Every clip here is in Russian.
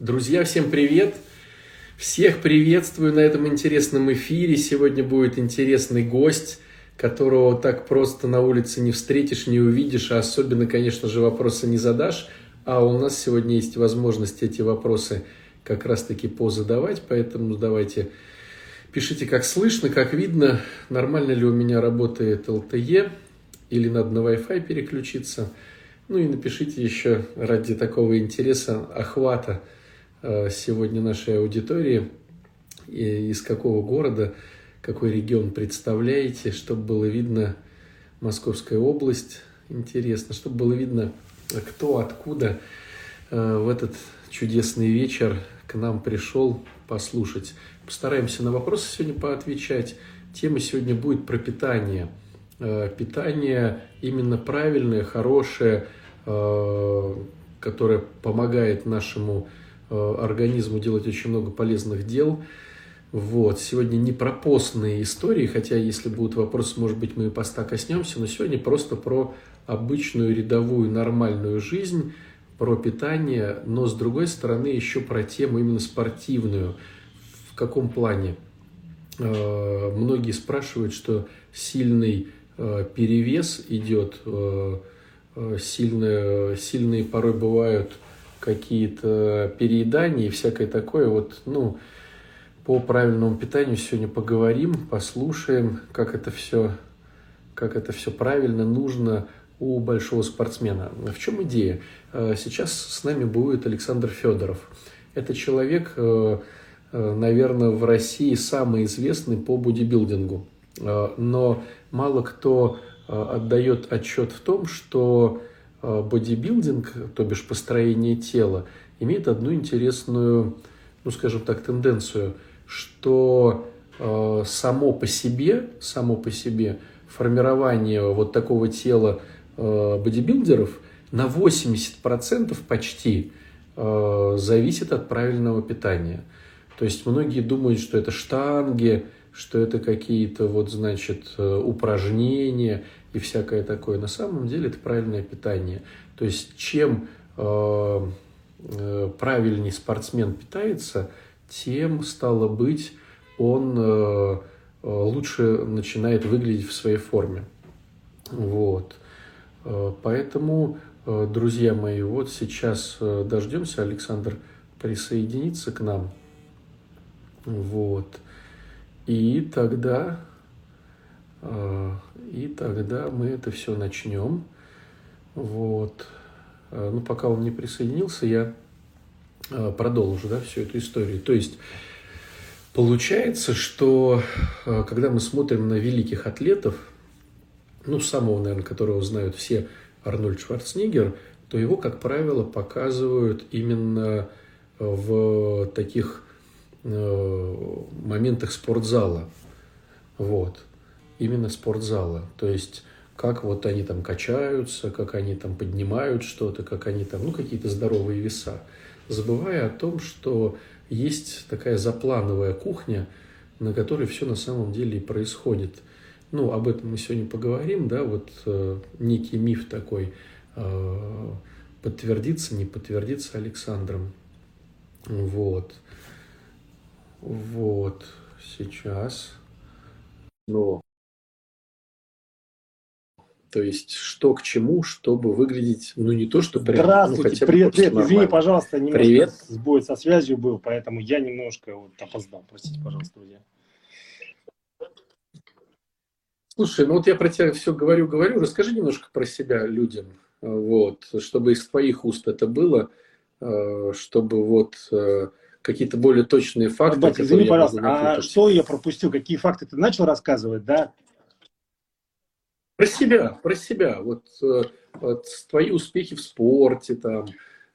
Друзья, всем привет! Всех приветствую на этом интересном эфире. Сегодня будет интересный гость, которого так просто на улице не встретишь, не увидишь, а особенно, конечно же, вопросы не задашь. А у нас сегодня есть возможность эти вопросы как раз-таки позадавать, поэтому давайте пишите, как слышно, как видно, нормально ли у меня работает LTE или надо на Wi-Fi переключиться – ну и напишите еще ради такого интереса охвата сегодня нашей аудитории, из какого города, какой регион представляете, чтобы было видно Московская область, интересно, чтобы было видно, кто, откуда э, в этот чудесный вечер к нам пришел послушать. Постараемся на вопросы сегодня поотвечать. Тема сегодня будет про питание. Э, питание именно правильное, хорошее, Э, которая помогает нашему э, организму делать очень много полезных дел. Вот. Сегодня не про постные истории, хотя если будут вопросы, может быть, мы и поста коснемся, но сегодня просто про обычную рядовую нормальную жизнь, про питание, но с другой стороны еще про тему именно спортивную. В каком плане? Э, многие спрашивают, что сильный перевес идет Э, сильные, сильные порой бывают какие-то переедания и всякое такое. Вот, ну, по правильному питанию сегодня поговорим, послушаем, как это все, как это все правильно, нужно у большого спортсмена. В чем идея? Э, сейчас с нами будет Александр Федоров. Это человек, э, наверное, в России самый известный по бодибилдингу. Но мало кто Э, отдает отчет в том, что э, бодибилдинг, то бишь построение тела, имеет одну интересную, ну скажем так, тенденцию, что э, само по себе, само по себе формирование вот такого тела бодибилдеров на 80% почти зависит от правильного питания. То есть многие думают, что это штанги, что это какие-то вот, значит, упражнения – и всякое такое. На самом деле это правильное питание. То есть чем э, э, правильнее спортсмен питается, тем, стало быть, он э, э, лучше начинает выглядеть в своей форме. Вот. Э, поэтому, друзья мои, вот сейчас дождемся, Александр присоединится к нам. Вот. И тогда и тогда мы это все начнем. Вот. А, ну, пока он не присоединился, я а, продолжу да, всю эту историю. То есть, получается, что когда мы смотрим на великих атлетов, ну, самого, наверное, которого знают все, Арнольд Шварценеггер, то его, как правило, показывают именно в таких моментах спортзала. Вот именно спортзала. То есть как вот они там качаются, как они там поднимают что-то, как они там, ну, какие-то здоровые веса. Забывая о том, что есть такая заплановая кухня, на которой все на самом деле и происходит. Ну, об этом мы сегодня поговорим, да, вот э, некий миф такой, э, подтвердится, не подтвердится Александром. Вот. Вот. Сейчас. Но то есть, что к чему, чтобы выглядеть, ну, не то, что прям, ну, Здравствуйте, ну, хотя привет, привет. Извини, пожалуйста, немножко привет. сбой со связью был, поэтому я немножко вот опоздал. Простите, пожалуйста, друзья. Слушай, ну вот я про тебя все говорю, говорю. Расскажи немножко про себя людям, вот, чтобы из твоих уст это было, э, чтобы вот э, какие-то более точные факты. Бать, извини, пожалуйста, а что я пропустил? Какие факты ты начал рассказывать, да? Про себя, про себя. Вот, э, вот твои успехи в спорте, там,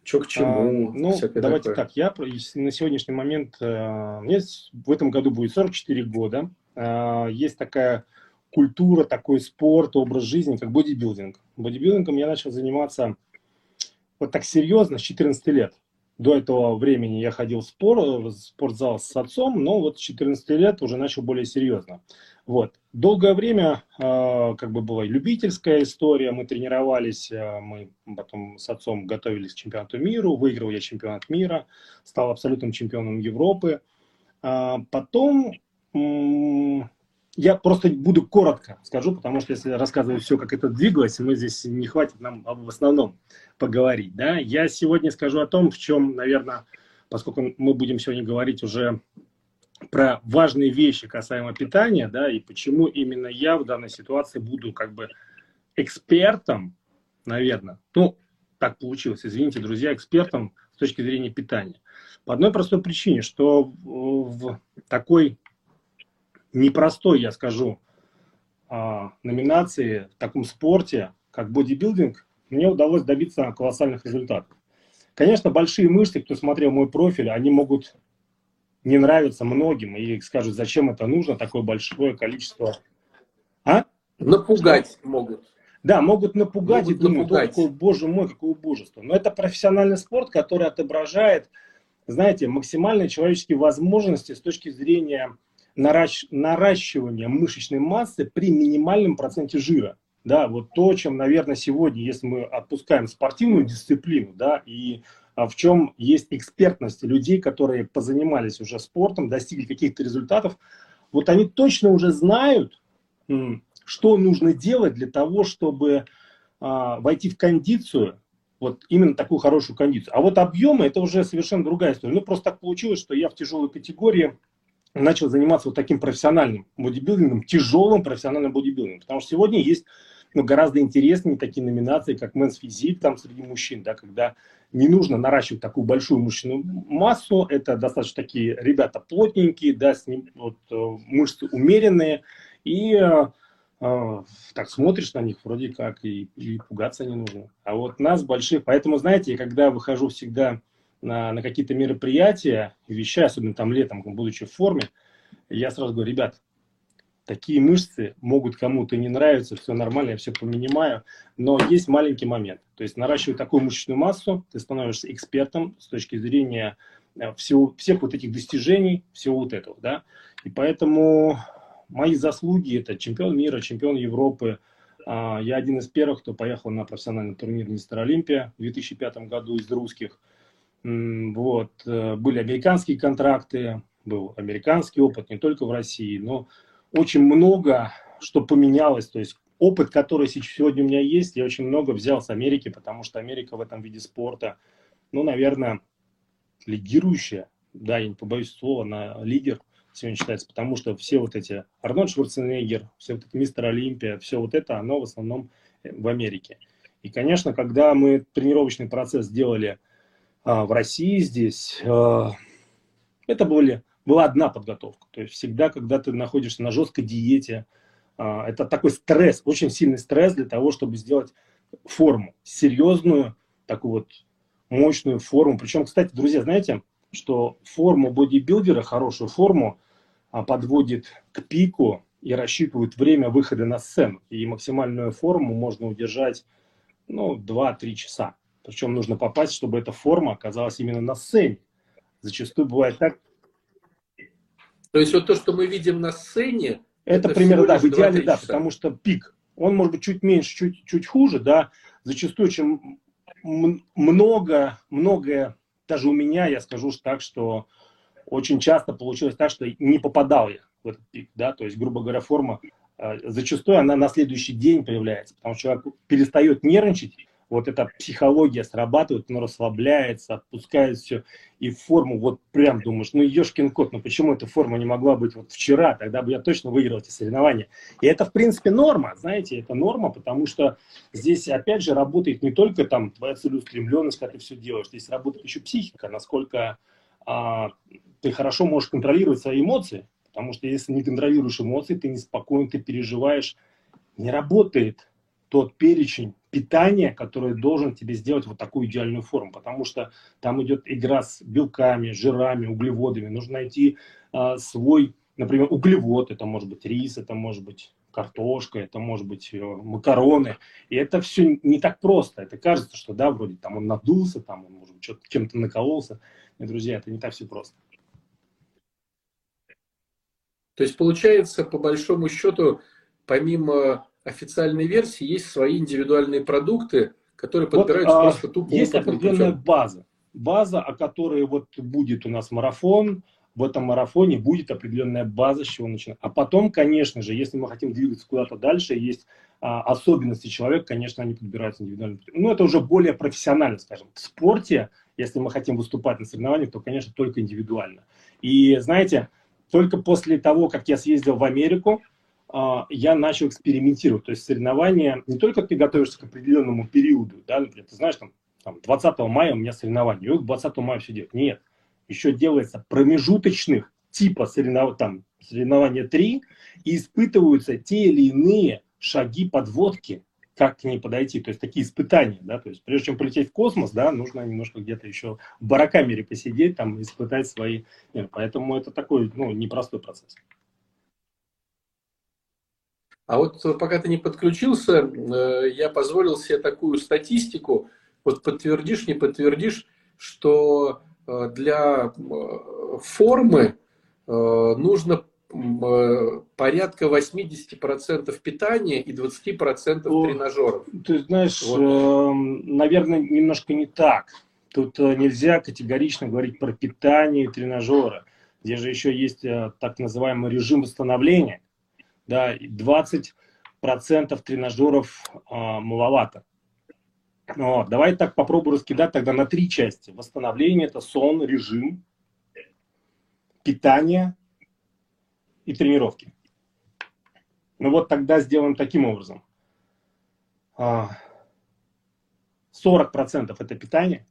что к чему. А, ну, давайте такое. так. Я на сегодняшний момент, э, мне в этом году будет 44 года. Э, есть такая культура, такой спорт, образ жизни, как бодибилдинг. Бодибилдингом я начал заниматься вот так серьезно с 14 лет. До этого времени я ходил в, спор, в спортзал с отцом, но вот с 14 лет уже начал более серьезно. Вот. Долгое время э, как бы была любительская история, мы тренировались, э, мы потом с отцом готовились к чемпионату мира, выиграл я чемпионат мира, стал абсолютным чемпионом Европы. А потом я просто буду коротко скажу, потому что если рассказывать все, как это двигалось, мы здесь не хватит нам в основном поговорить. Да? Я сегодня скажу о том, в чем, наверное, поскольку мы будем сегодня говорить уже про важные вещи касаемо питания, да, и почему именно я в данной ситуации буду как бы экспертом, наверное, ну, так получилось, извините, друзья, экспертом с точки зрения питания. По одной простой причине, что в такой непростой, я скажу, а, номинации в таком спорте, как бодибилдинг, мне удалось добиться колоссальных результатов. Конечно, большие мышцы, кто смотрел мой профиль, они могут не нравиться многим и скажут, зачем это нужно, такое большое количество. А? Напугать Что? могут. Да, могут напугать могут и думать, напугать. какой, боже мой, какое божество. Но это профессиональный спорт, который отображает, знаете, максимальные человеческие возможности с точки зрения наращивания мышечной массы при минимальном проценте жира. Да, вот то, чем, наверное, сегодня, если мы отпускаем спортивную дисциплину, да, и в чем есть экспертность людей, которые позанимались уже спортом, достигли каких-то результатов, вот они точно уже знают, что нужно делать для того, чтобы а, войти в кондицию, вот именно такую хорошую кондицию. А вот объемы это уже совершенно другая история. Ну, просто так получилось, что я в тяжелой категории начал заниматься вот таким профессиональным бодибилдингом, тяжелым профессиональным бодибилдингом. Потому что сегодня есть ну, гораздо интереснее такие номинации, как Men's Physique там среди мужчин, да, когда не нужно наращивать такую большую мышечную массу, это достаточно такие ребята плотненькие, да, с ним, вот, э, мышцы умеренные, и э, э, так смотришь на них вроде как, и, и пугаться не нужно. А вот нас больших, поэтому, знаете, когда выхожу всегда на, на какие-то мероприятия, вещаю, особенно там летом, будучи в форме, я сразу говорю, ребят, такие мышцы могут кому-то не нравиться, все нормально, я все понимаю, но есть маленький момент. То есть наращивая такую мышечную массу, ты становишься экспертом с точки зрения э, всего, всех вот этих достижений, всего вот этого, да. И поэтому мои заслуги – это чемпион мира, чемпион Европы. А, я один из первых, кто поехал на профессиональный турнир Мистер Олимпия в 2005 году из русских. Вот. Э, были американские контракты, был американский опыт не только в России, но очень много что поменялось. То есть опыт, который сегодня у меня есть, я очень много взял с Америки, потому что Америка в этом виде спорта, ну, наверное, лидирующая, да, я не побоюсь слова, на лидер сегодня считается, потому что все вот эти Арнольд Шварценеггер, все вот это Мистер Олимпия, все вот это, оно в основном э, в Америке. И, конечно, когда мы тренировочный процесс делали а, в России здесь, а, это были была одна подготовка. То есть всегда, когда ты находишься на жесткой диете, а, это такой стресс, очень сильный стресс для того, чтобы сделать форму, серьезную, такую вот мощную форму. Причем, кстати, друзья, знаете, что форму бодибилдера, хорошую форму, а, подводит к пику и рассчитывает время выхода на сцену. И максимальную форму можно удержать ну, 2-3 часа. Причем нужно попасть, чтобы эта форма оказалась именно на сцене. Зачастую бывает так, то есть вот то, что мы видим на сцене, это, это примерно, да, в идеале, да, потому что пик, он может быть чуть меньше, чуть, чуть хуже, да, зачастую, чем много, многое, даже у меня, я скажу так, что очень часто получилось так, что не попадал я в этот пик, да, то есть, грубо говоря, форма, э, зачастую она на следующий день появляется, потому что человек перестает нервничать, вот эта психология срабатывает, он расслабляется, отпускает все, и форму вот прям думаешь, ну ешкин кот, ну почему эта форма не могла быть вот вчера, тогда бы я точно выиграл эти соревнования. И это, в принципе, норма, знаете, это норма, потому что здесь, опять же, работает не только там твоя целеустремленность, как ты все делаешь, здесь работает еще психика, насколько а, ты хорошо можешь контролировать свои эмоции, потому что если не контролируешь эмоции, ты неспокоен, ты переживаешь, не работает тот перечень питания, которое должен тебе сделать вот такую идеальную форму, потому что там идет игра с белками, жирами, углеводами. Нужно найти а, свой, например, углевод, это может быть рис, это может быть картошка, это может быть э, макароны. И это все не так просто. Это кажется, что да, вроде там он надулся, там он, может быть, чем-то накололся. Нет, друзья, это не так все просто. То есть, получается, по большому счету, помимо официальной версии, есть свои индивидуальные продукты, которые подбираются вот, просто тупо Есть определенная путем. база. База, о которой вот будет у нас марафон, в этом марафоне будет определенная база, с чего начинать. А потом, конечно же, если мы хотим двигаться куда-то дальше, есть а, особенности человека, конечно, они подбираются индивидуально. Ну, это уже более профессионально, скажем. В спорте, если мы хотим выступать на соревнованиях, то, конечно, только индивидуально. И, знаете, только после того, как я съездил в Америку, а, я начал экспериментировать. То есть соревнования, не только ты готовишься к определенному периоду, да, например, ты знаешь, там, там 20 мая у меня соревнования, и вот 20 мая все делать. Нет, еще делается промежуточных типа соревнов... там, соревнования 3, и испытываются те или иные шаги подводки, как к ней подойти, то есть такие испытания, да, то есть прежде чем полететь в космос, да, нужно немножко где-то еще в барокамере посидеть, там, испытать свои, поэтому это такой, ну, непростой процесс. А вот пока ты не подключился, э, я позволил себе такую статистику, вот подтвердишь, не подтвердишь, что э, для э, формы нужно порядка 80% питания и 20% ну, тренажеров. Ты знаешь, вот. э, наверное, немножко не так. Тут нельзя категорично говорить про питание и тренажеры. Здесь же еще есть так называемый режим восстановления. Да, 20% тренажеров э, маловато. Но давай так попробую раскидать тогда на три части. Восстановление – это сон, режим, питание и тренировки. Ну вот тогда сделаем таким образом. 40% а, это питание,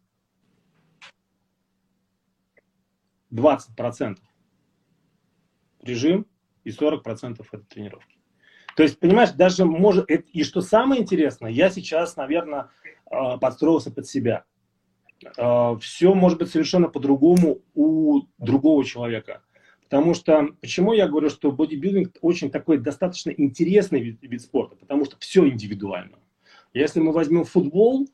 20% режим и 40% это тренировки. То есть, понимаешь, даже может... И что самое интересное, я сейчас, наверное, а, подстроился под себя. А, Все может быть совершенно по-другому у другого человека. Потому что, почему я говорю, что бодибилдинг очень такой достаточно интересный вид, вид спорта, потому что все индивидуально. Если мы возьмем футбол,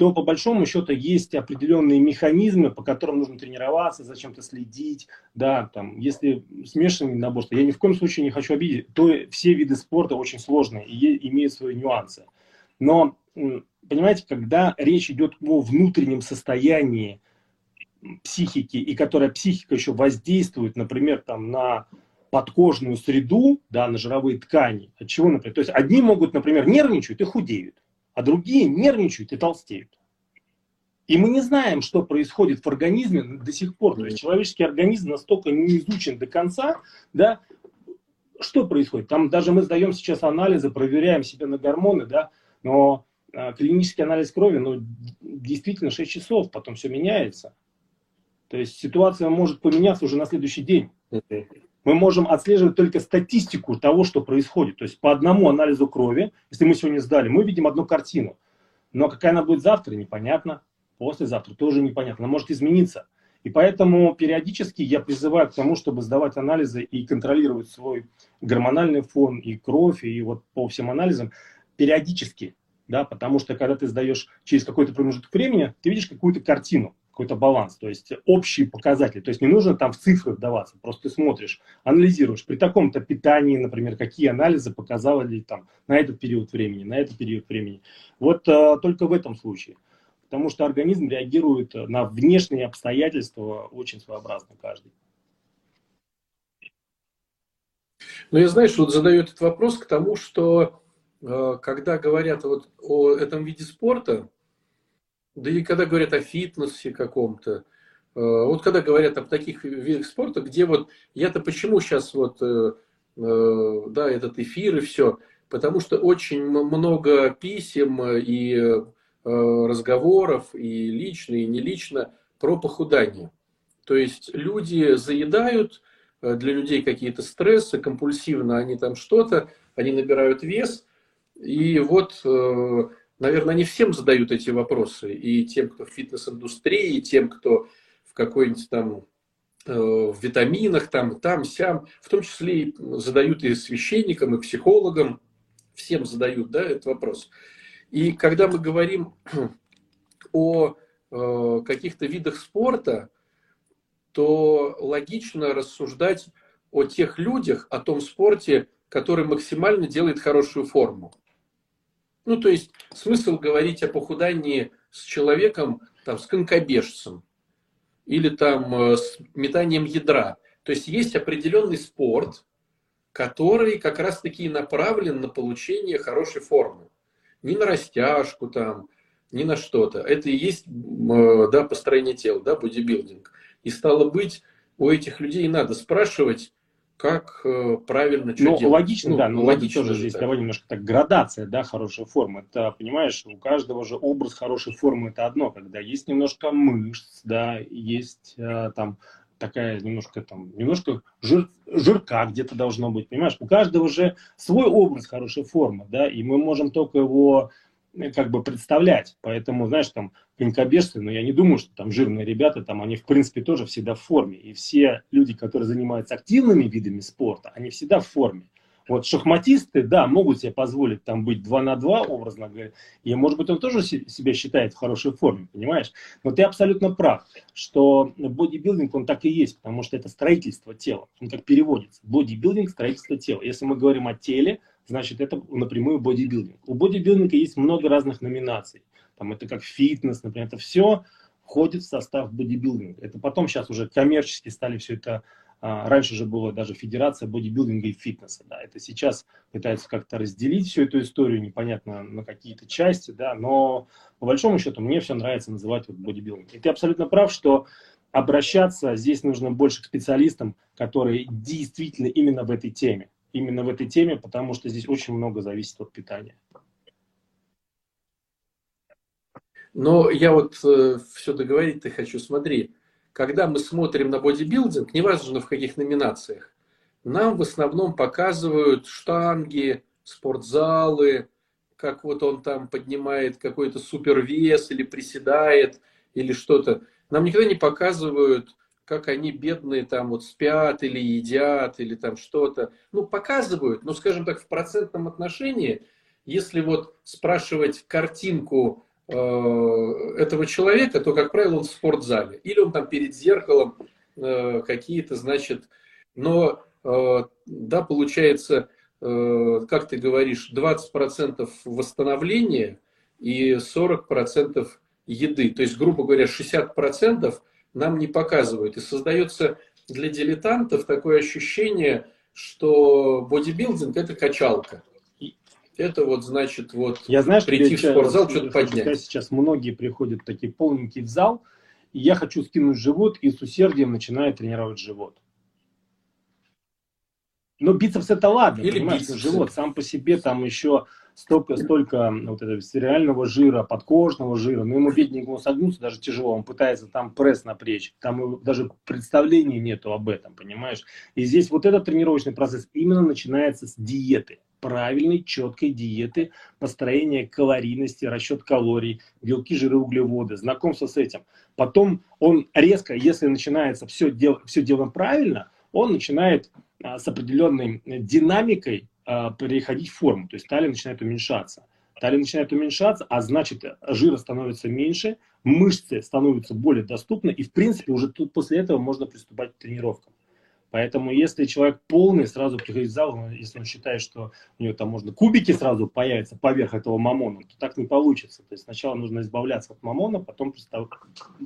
то по большому счету есть определенные механизмы, по которым нужно тренироваться, зачем-то следить, да, там, если смешанный набор, я ни в коем случае не хочу обидеть, то все виды спорта очень сложные и имеют свои нюансы. Но, понимаете, когда речь идет о внутреннем состоянии психики, и которая психика еще воздействует, например, там, на подкожную среду, да, на жировые ткани. От чего, например? То есть одни могут, например, нервничают и худеют, а другие нервничают и толстеют. И мы не знаем, что происходит в организме до сих пор. То есть человеческий организм настолько не изучен до конца, да, что происходит? Там даже мы сдаем сейчас анализы, проверяем себя на гормоны, да, но а, клинический анализ крови, ну, действительно 6 часов, потом все меняется. То есть ситуация может поменяться уже на следующий день. Мы можем отслеживать только статистику того, что происходит. То есть по одному анализу крови, если мы сегодня сдали, мы видим одну картину. Но какая она будет завтра, непонятно. Послезавтра тоже непонятно. Она может измениться. И поэтому периодически я призываю к тому, чтобы сдавать анализы и контролировать свой гормональный фон и кровь, и вот по всем анализам периодически. Да, потому что когда ты сдаешь через какой-то промежуток времени, ты видишь какую-то картину какой-то баланс, то есть общие показатели. То есть не нужно там в цифры вдаваться, просто ты смотришь, анализируешь. При таком-то питании, например, какие анализы показали там на этот период времени, на этот период времени. Вот а, только в этом случае. Потому что организм реагирует на внешние обстоятельства очень своеобразно каждый. Ну, я, знаешь, вот задаю этот вопрос к тому, что когда говорят вот о этом виде спорта, да и когда говорят о фитнесе каком-то, э, вот когда говорят об таких видах спорта, где вот я-то почему сейчас вот, э, э, да, этот эфир и все, потому что очень много писем и разговоров, и лично, и не лично, про похудание. То есть люди заедают, для людей какие-то стрессы, компульсивно они там что-то, они набирают вес, и вот наверное, не всем задают эти вопросы. И тем, кто в фитнес-индустрии, и тем, кто в какой-нибудь там э, в витаминах, там, там, сям, в том числе и задают и священникам, и психологам, всем задают да, этот вопрос. И когда мы говорим о э, каких-то видах спорта, то логично рассуждать о тех людях, о том спорте, который максимально делает хорошую форму. Ну, то есть смысл говорить о похудании с человеком, там, с конкобежцем или там э, с метанием ядра. То есть есть определенный спорт, который как раз-таки направлен на получение хорошей формы. Не на растяжку там, не на что-то. Это и есть э, да, построение тела, да, бодибилдинг. И стало быть, у этих людей надо спрашивать, как э, правильно что ну, делать. Логично, ну, да, но логично тоже здесь, так. давай немножко так, градация, да, хорошей формы. Это, понимаешь, у каждого же образ хорошей формы это одно, когда есть немножко мышц, да, есть э, там такая немножко там, немножко жир, жирка где-то должно быть, понимаешь? У каждого же свой образ хорошей формы, да, и мы можем только его как бы представлять. Поэтому, знаешь, там конькобежцы, но я не думаю, что там жирные ребята, там они в принципе тоже всегда в форме. И все люди, которые занимаются активными видами спорта, они всегда в форме. Вот шахматисты, да, могут себе позволить там быть 2 на 2, образно говоря, и, может быть, он тоже себя считает в хорошей форме, понимаешь? Но ты абсолютно прав, что бодибилдинг, он так и есть, потому что это строительство тела, он как переводится. Бодибилдинг – строительство тела. Если мы говорим о теле, значит, это напрямую бодибилдинг. У бодибилдинга есть много разных номинаций. Там это как фитнес, например, это все входит в состав бодибилдинга. Это потом сейчас уже коммерчески стали все это а, Раньше же была даже федерация бодибилдинга и фитнеса. Да. Это сейчас пытаются как-то разделить всю эту историю, непонятно на какие-то части, да, но по большому счету мне все нравится называть вот бодибилдинг. И ты абсолютно прав, что обращаться здесь нужно больше к специалистам, которые действительно именно в этой теме именно в этой теме, потому что здесь очень много зависит от питания. Но я вот э, все договорить-то хочу, смотри, когда мы смотрим на бодибилдинг, неважно в каких номинациях, нам в основном показывают штанги, спортзалы, как вот он там поднимает какой-то супервес или приседает или что-то. Нам никогда не показывают как они бедные там вот спят или едят или там что-то. Ну, показывают, но, скажем так, в процентном отношении, если вот спрашивать картинку э, этого человека, то, как правило, он в спортзале. Или он там перед зеркалом э, какие-то, значит, но, э, да, получается, э, как ты говоришь, 20% восстановления и 40% еды. То есть, грубо говоря, 60% нам не показывают. И создается для дилетантов такое ощущение, что бодибилдинг – это качалка. Это вот значит вот я знаешь, прийти в спортзал, что-то поднять. Сейчас многие приходят такие полненькие в зал, и я хочу скинуть живот, и с усердием начинаю тренировать живот. Но бицепс это ладно, Или понимаешь, бицепс. живот сам по себе там еще столько, столько вот этого стериального жира, подкожного жира, но ему бедненькому согнуться даже тяжело, он пытается там пресс напрячь, там даже представления нету об этом, понимаешь? И здесь вот этот тренировочный процесс именно начинается с диеты, правильной, четкой диеты, построения калорийности, расчет калорий, белки, жиры, углеводы, знакомство с этим. Потом он резко, если начинается все, дел, все делаем правильно, он начинает с определенной динамикой а, переходить в форму, то есть талия начинает уменьшаться. Талия начинает уменьшаться, а значит жира становится меньше, мышцы становятся более доступны, и в принципе уже тут после этого можно приступать к тренировкам. Поэтому если человек полный, сразу приходит в зал, если он считает, что у него там можно кубики сразу появятся поверх этого мамона, то так не получится. То есть сначала нужно избавляться от мамона, потом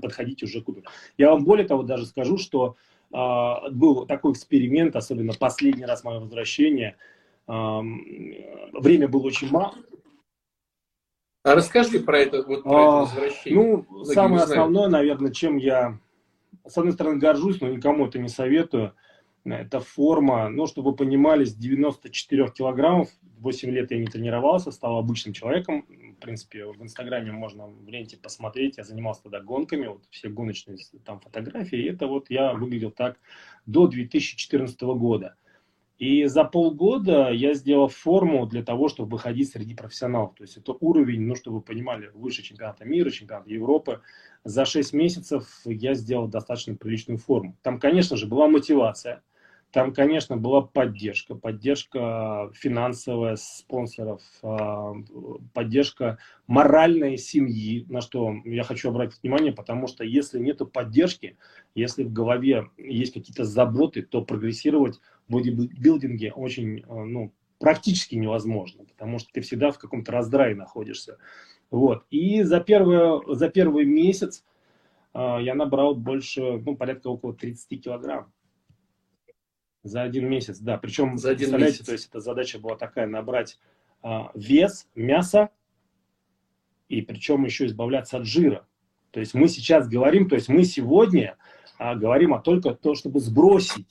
подходить уже к кубикам. Я вам более того даже скажу, что э, был такой эксперимент, особенно последний раз мое возвращение – время было очень мало. А расскажи про это, вот про а, это возвращение. Ну, Многие самое основное, наверное, чем я, с одной стороны, горжусь, но никому это не советую, это форма, ну, чтобы вы понимали, с 94 килограммов, 8 лет я не тренировался, стал обычным человеком. В принципе, в Инстаграме можно в ленте посмотреть, я занимался тогда гонками, вот все гоночные там фотографии, и это вот я выглядел так до 2014 года. И за полгода я сделал форму для того, чтобы выходить среди профессионалов. То есть это уровень, ну, чтобы вы понимали, выше чемпионата мира, чемпионата Европы. За 6 месяцев я сделал достаточно приличную форму. Там, конечно же, была мотивация. Там, конечно, была поддержка. Поддержка финансовая спонсоров, а, поддержка моральной семьи, на что я хочу обратить внимание, потому что если нет поддержки, если в голове есть какие-то заботы, то прогрессировать в бодибилдинге очень, э, ну, практически невозможно, потому что ты всегда в каком-то раздрае находишься. Вот. И за, первое, за первый месяц э, я набрал больше, ну, порядка около 30 килограмм. За один месяц, да. Причем, за один месяц. то есть эта задача была такая, набрать э, вес, мясо, и причем еще избавляться от жира. То есть мы сейчас говорим, то есть мы сегодня а, говорим о только то, чтобы сбросить.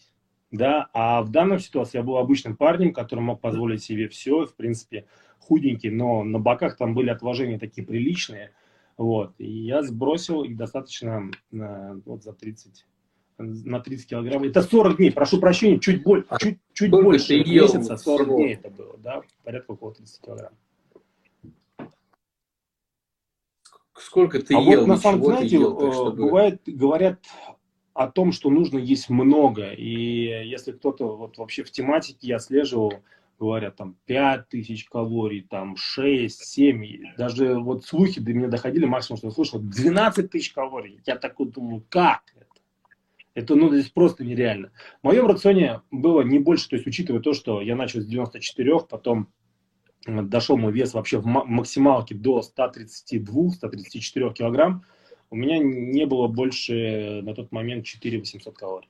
Да, а в данной ситуации я был обычным парнем, который мог позволить себе все, в принципе, худенький, но на боках там были отложения такие приличные. Вот, и я сбросил их достаточно на, вот за 30, на 30 килограмм. Это 40 дней, прошу прощения, чуть, боль, а чуть, чуть больше месяца, 40 дней это было, да, порядка около 30 килограмм. Сколько ты а ел? Вот, на самом деле, ел, так, э, чтобы... бывает, говорят о том, что нужно есть много. И если кто-то вот вообще в тематике я слеживал, говорят там 5 тысяч калорий, там 6, 7, даже вот слухи до меня доходили, максимум, что я слышал, 12 тысяч калорий. Я такой думаю, как это? Это, ну, здесь просто нереально. В моем рационе было не больше, то есть, учитывая то, что я начал с 94, потом дошел мой вес вообще в максималке до 132-134 килограмм, у меня не было больше на тот момент 4 800 калорий.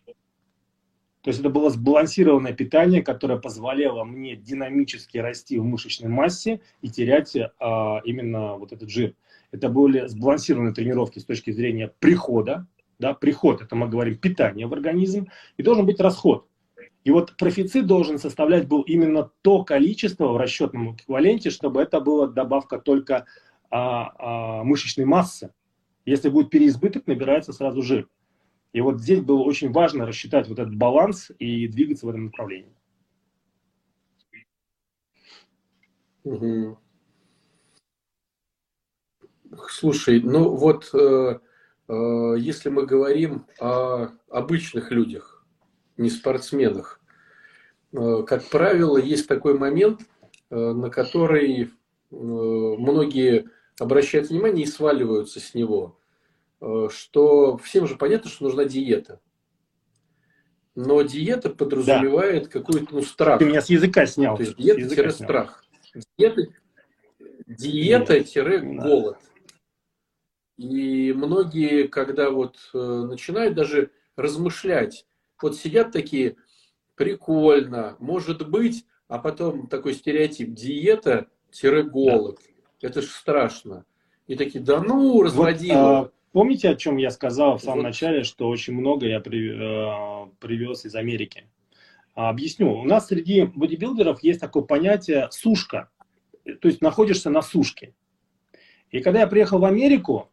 То есть это было сбалансированное питание, которое позволяло мне динамически расти в мышечной массе и терять а, именно вот этот жир. Это были сбалансированные тренировки с точки зрения прихода. Да, приход, это мы говорим питание в организм, и должен быть расход. И вот профицит должен составлять был именно то количество в расчетном эквиваленте, чтобы это была добавка только а, а, мышечной массы. Если будет переизбыток, набирается сразу жир. И вот здесь было очень важно рассчитать вот этот баланс и двигаться в этом направлении. Угу. Слушай, ну вот э, если мы говорим о обычных людях, не спортсменах. Э, как правило, есть такой момент, э, на который э, многие обращают внимание и сваливаются с него, что всем же понятно, что нужна диета. Но диета подразумевает да. какой-то ну, страх. Ты меня с языка снял. То есть диета-страх. Диета-голод. И многие, когда вот начинают даже размышлять, вот сидят такие, прикольно, может быть, а потом такой стереотип, диета-голод. Да. Это же страшно. И такие, да ну, разводил. Вот, а, помните, о чем я сказал в самом вот. начале, что очень много я при, э, привез из Америки? А, объясню. У нас среди бодибилдеров есть такое понятие сушка. То есть находишься на сушке. И когда я приехал в Америку,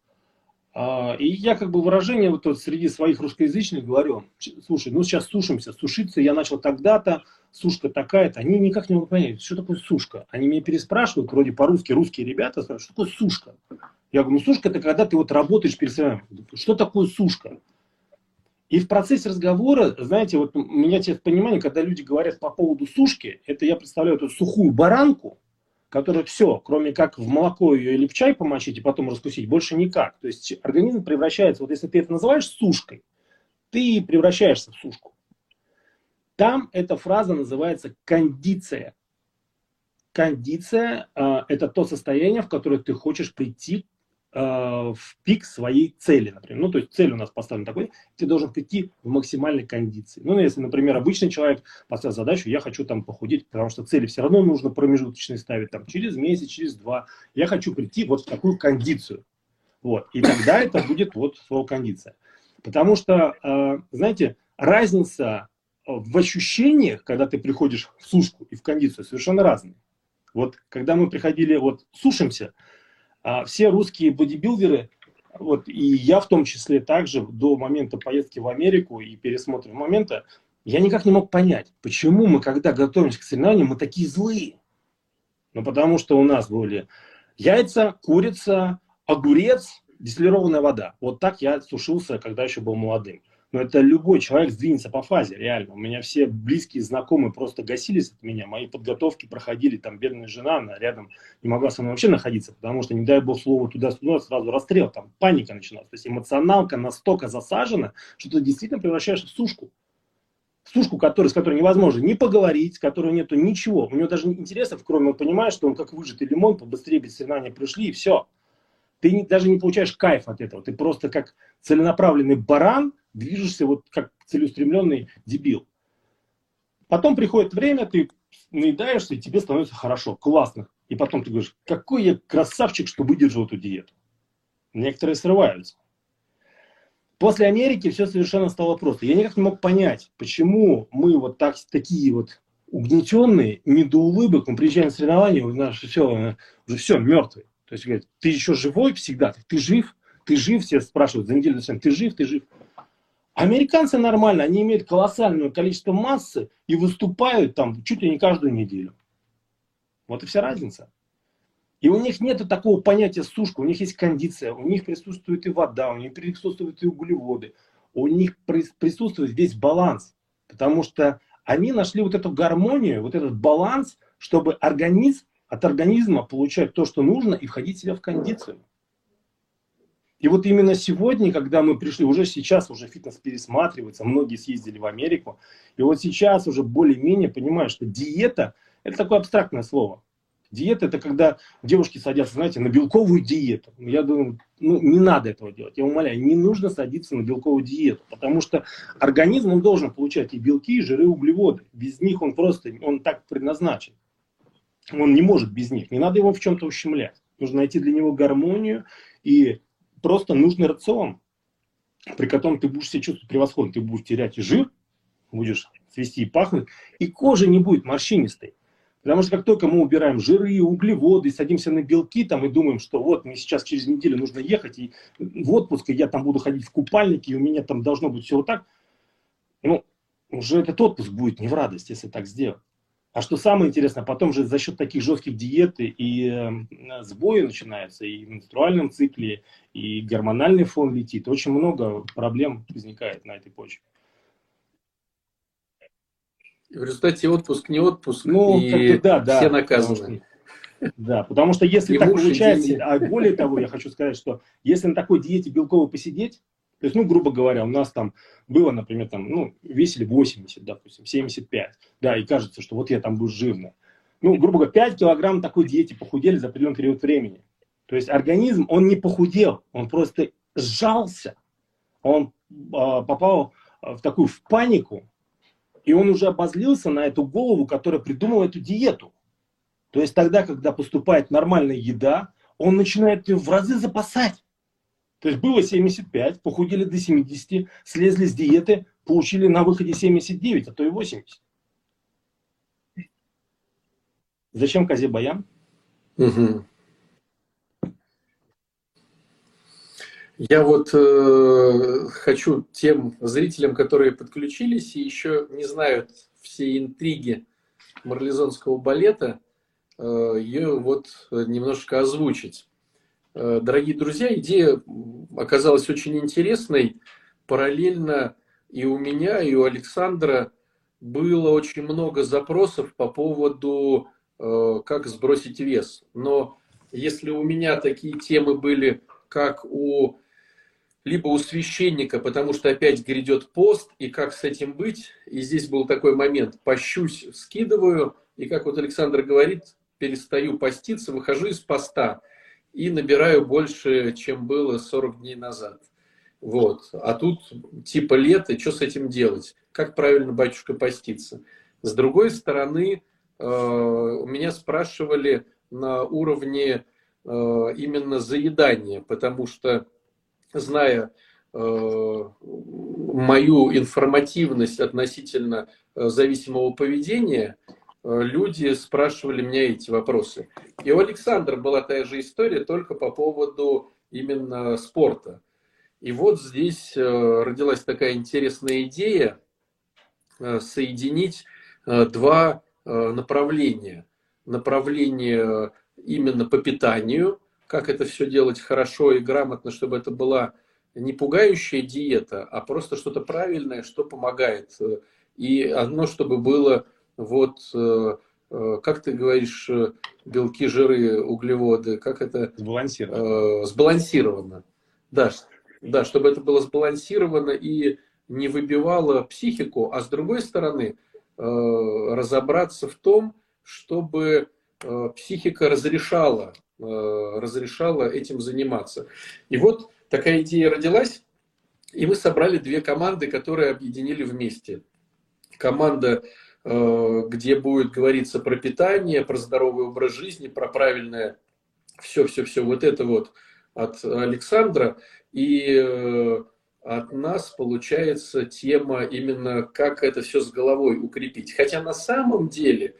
и я как бы выражение вот, вот среди своих русскоязычных говорю, слушай, ну сейчас сушимся, сушиться я начал тогда-то, сушка такая-то. Они никак не могут понять, что такое сушка. Они меня переспрашивают, вроде по-русски, русские ребята, спрашивают, что такое сушка. Я говорю, ну сушка это когда ты вот работаешь перед своим, что такое сушка? И в процессе разговора, знаете, вот у меня теперь понимание, когда люди говорят по поводу сушки, это я представляю эту сухую баранку, которая все, кроме как в молоко ее или в чай помочить и потом раскусить, больше никак. То есть организм превращается, вот если ты это называешь сушкой, ты превращаешься в сушку. Там эта фраза называется кондиция. Кондиция э, – это то состояние, в которое ты хочешь прийти в пик своей цели, например. Ну, то есть цель у нас поставлена такой, ты должен прийти в максимальной кондиции. Ну, если, например, обычный человек поставил задачу, я хочу там похудеть, потому что цели все равно нужно промежуточные ставить там через месяц, через два. Я хочу прийти вот в такую кондицию. Вот. И тогда это будет вот слово кондиция. Потому что, э, знаете, разница в ощущениях, когда ты приходишь в сушку и в кондицию, совершенно разные. Вот когда мы приходили, вот сушимся, все русские бодибилдеры, вот, и я в том числе также до момента поездки в Америку и пересмотра момента, я никак не мог понять, почему мы, когда готовимся к соревнованиям, мы такие злые. Ну, потому что у нас были яйца, курица, огурец, дистиллированная вода. Вот так я сушился, когда еще был молодым. Но это любой человек сдвинется по фазе, реально. У меня все близкие, знакомые просто гасились от меня. Мои подготовки проходили, там, бедная жена, она рядом не могла со мной вообще находиться, потому что, не дай бог слово туда-сюда, сразу расстрел, там, паника начиналась. То есть эмоционалка настолько засажена, что ты действительно превращаешься в сушку. сушку, который, с которой невозможно не поговорить, с которой нету ничего. У него даже интересов, кроме он понимает, что он как выжатый лимон, побыстрее без соревнования пришли, и все. Ты не, даже не получаешь кайф от этого. Ты просто как целенаправленный баран движешься вот как целеустремленный дебил. Потом приходит время, ты наедаешься, и тебе становится хорошо, классно. И потом ты говоришь, какой я красавчик, что выдержал эту диету. Некоторые срываются. После Америки все совершенно стало просто. Я никак не мог понять, почему мы вот так, такие вот угнетенные, не до улыбок, мы приезжаем на соревнования, у нас все, уже все, мертвый. То есть, говорят, ты еще живой всегда, ты жив, ты жив, все спрашивают за неделю, ты жив, ты жив. Американцы нормально, они имеют колоссальное количество массы и выступают там чуть ли не каждую неделю. Вот и вся разница. И у них нет такого понятия сушка, у них есть кондиция, у них присутствует и вода, у них присутствуют и углеводы, у них присутствует весь баланс. Потому что они нашли вот эту гармонию, вот этот баланс, чтобы организм, от организма получать то, что нужно, и входить в себя в кондицию. И вот именно сегодня, когда мы пришли, уже сейчас уже фитнес пересматривается, многие съездили в Америку, и вот сейчас уже более-менее понимают, что диета – это такое абстрактное слово. Диета – это когда девушки садятся, знаете, на белковую диету. Я думаю, ну, не надо этого делать. Я умоляю, не нужно садиться на белковую диету, потому что организм, он должен получать и белки, и жиры, и углеводы. Без них он просто, он так предназначен. Он не может без них. Не надо его в чем-то ущемлять. Нужно найти для него гармонию и просто нужный рацион, при котором ты будешь себя чувствовать превосходно. Ты будешь терять и жир, будешь свести и пахнуть, и кожа не будет морщинистой. Потому что как только мы убираем жиры, углеводы, садимся на белки там, и думаем, что вот мне сейчас через неделю нужно ехать и в отпуск, и я там буду ходить в купальнике, и у меня там должно быть все вот так, ну, уже этот отпуск будет не в радость, если так сделать. А что самое интересное, потом же за счет таких жестких диет и э, сбои начинаются, и в менструальном цикле, и гормональный фон летит. Очень много проблем возникает на этой почве. В результате отпуск не отпуск, ну, и да, да, все наказаны. Да, потому что если и так получается, а более того, я хочу сказать, что если на такой диете белковой посидеть, то есть, ну, грубо говоря, у нас там было, например, там, ну, весили 80, допустим, 75, да, и кажется, что вот я там был жирный. Ну, грубо говоря, 5 килограмм такой диете похудели за определенный период времени. То есть организм, он не похудел, он просто сжался, он а, попал в такую в панику, и он уже обозлился на эту голову, которая придумала эту диету. То есть тогда, когда поступает нормальная еда, он начинает ее в разы запасать. То есть было 75, похудели до 70, слезли с диеты, получили на выходе 79, а то и 80. Зачем козе баян? Угу. Я вот э, хочу тем зрителям, которые подключились и еще не знают все интриги марлезонского балета, э, ее вот немножко озвучить. Э, дорогие друзья, идея оказалась очень интересной. Параллельно и у меня, и у Александра было очень много запросов по поводу, э, как сбросить вес. Но если у меня такие темы были, как у либо у священника, потому что опять грядет пост, и как с этим быть. И здесь был такой момент, пощусь, скидываю, и как вот Александр говорит, перестаю поститься, выхожу из поста и набираю больше, чем было 40 дней назад. Вот. А тут типа лето, что с этим делать? Как правильно, батюшка, поститься? С другой стороны, э, у меня спрашивали на уровне э, именно заедания, потому что зная э, мою информативность относительно зависимого поведения, люди спрашивали меня эти вопросы. И у Александра была та же история, только по поводу именно спорта. И вот здесь родилась такая интересная идея соединить два направления. Направление именно по питанию – как это все делать хорошо и грамотно, чтобы это была не пугающая диета, а просто что-то правильное, что помогает. И одно, чтобы было вот, э, э, как ты говоришь, белки, жиры, углеводы, как это? Сбалансировано. Э, сбалансировано. Да, да, чтобы это было сбалансировано и не выбивало психику, а с другой стороны разобраться в том, чтобы психика разрешала, разрешала этим заниматься. И вот такая идея родилась, и мы собрали две команды, которые объединили вместе. Команда, где будет говориться про питание, про здоровый образ жизни, про правильное все-все-все вот это вот от Александра. И э, от нас получается тема именно, как это все с головой укрепить. Хотя на самом деле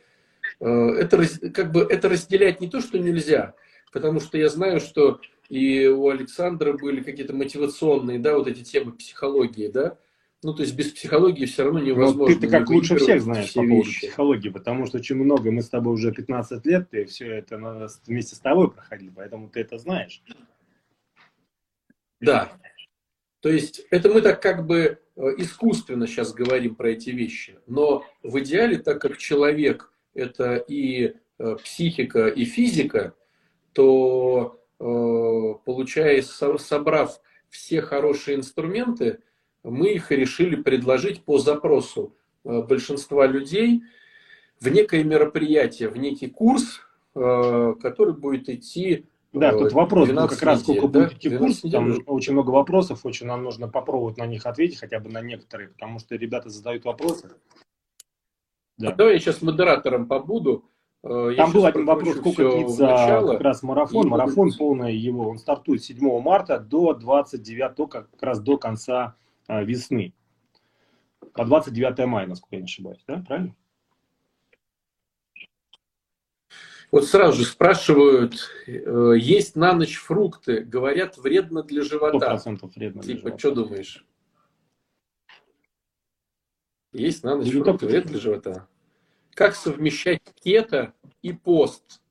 э, это, как бы, это разделять не то, что нельзя, потому что я знаю, что и у Александра были какие-то мотивационные, да, вот эти темы психологии, да, ну, то есть без психологии все равно невозможно. Ну, ты, ты как лучше всех знаешь по поводу вещи. психологии, потому что очень много, мы с тобой уже 15 лет, и все это вместе с тобой проходили, поэтому ты это знаешь. Да. То есть это мы так как бы э, искусственно сейчас говорим про эти вещи. Но в идеале, так как человек это и э, психика, и физика, то э, получается, собрав все хорошие инструменты, мы их решили предложить по запросу э, большинства людей в некое мероприятие, в некий курс, э, который будет идти да, тут вопрос был как раз, сколько да? будет идти курс, там очень много вопросов, очень нам нужно попробовать на них ответить, хотя бы на некоторые, потому что ребята задают вопросы. Да. Давай я сейчас модератором побуду. Э, я там был один вопрос, сколько длится как раз марафон. Марафон полный его, он стартует 7 марта до 29, как раз до конца а, весны. По 29 мая, насколько я не ошибаюсь, да? Правильно? Вот сразу же спрашивают, э, есть на ночь фрукты, говорят, вредно для живота. 100% вредно для типа, живота. что думаешь? Есть на ночь Или фрукты, вредно для живота. Как совмещать кето и пост?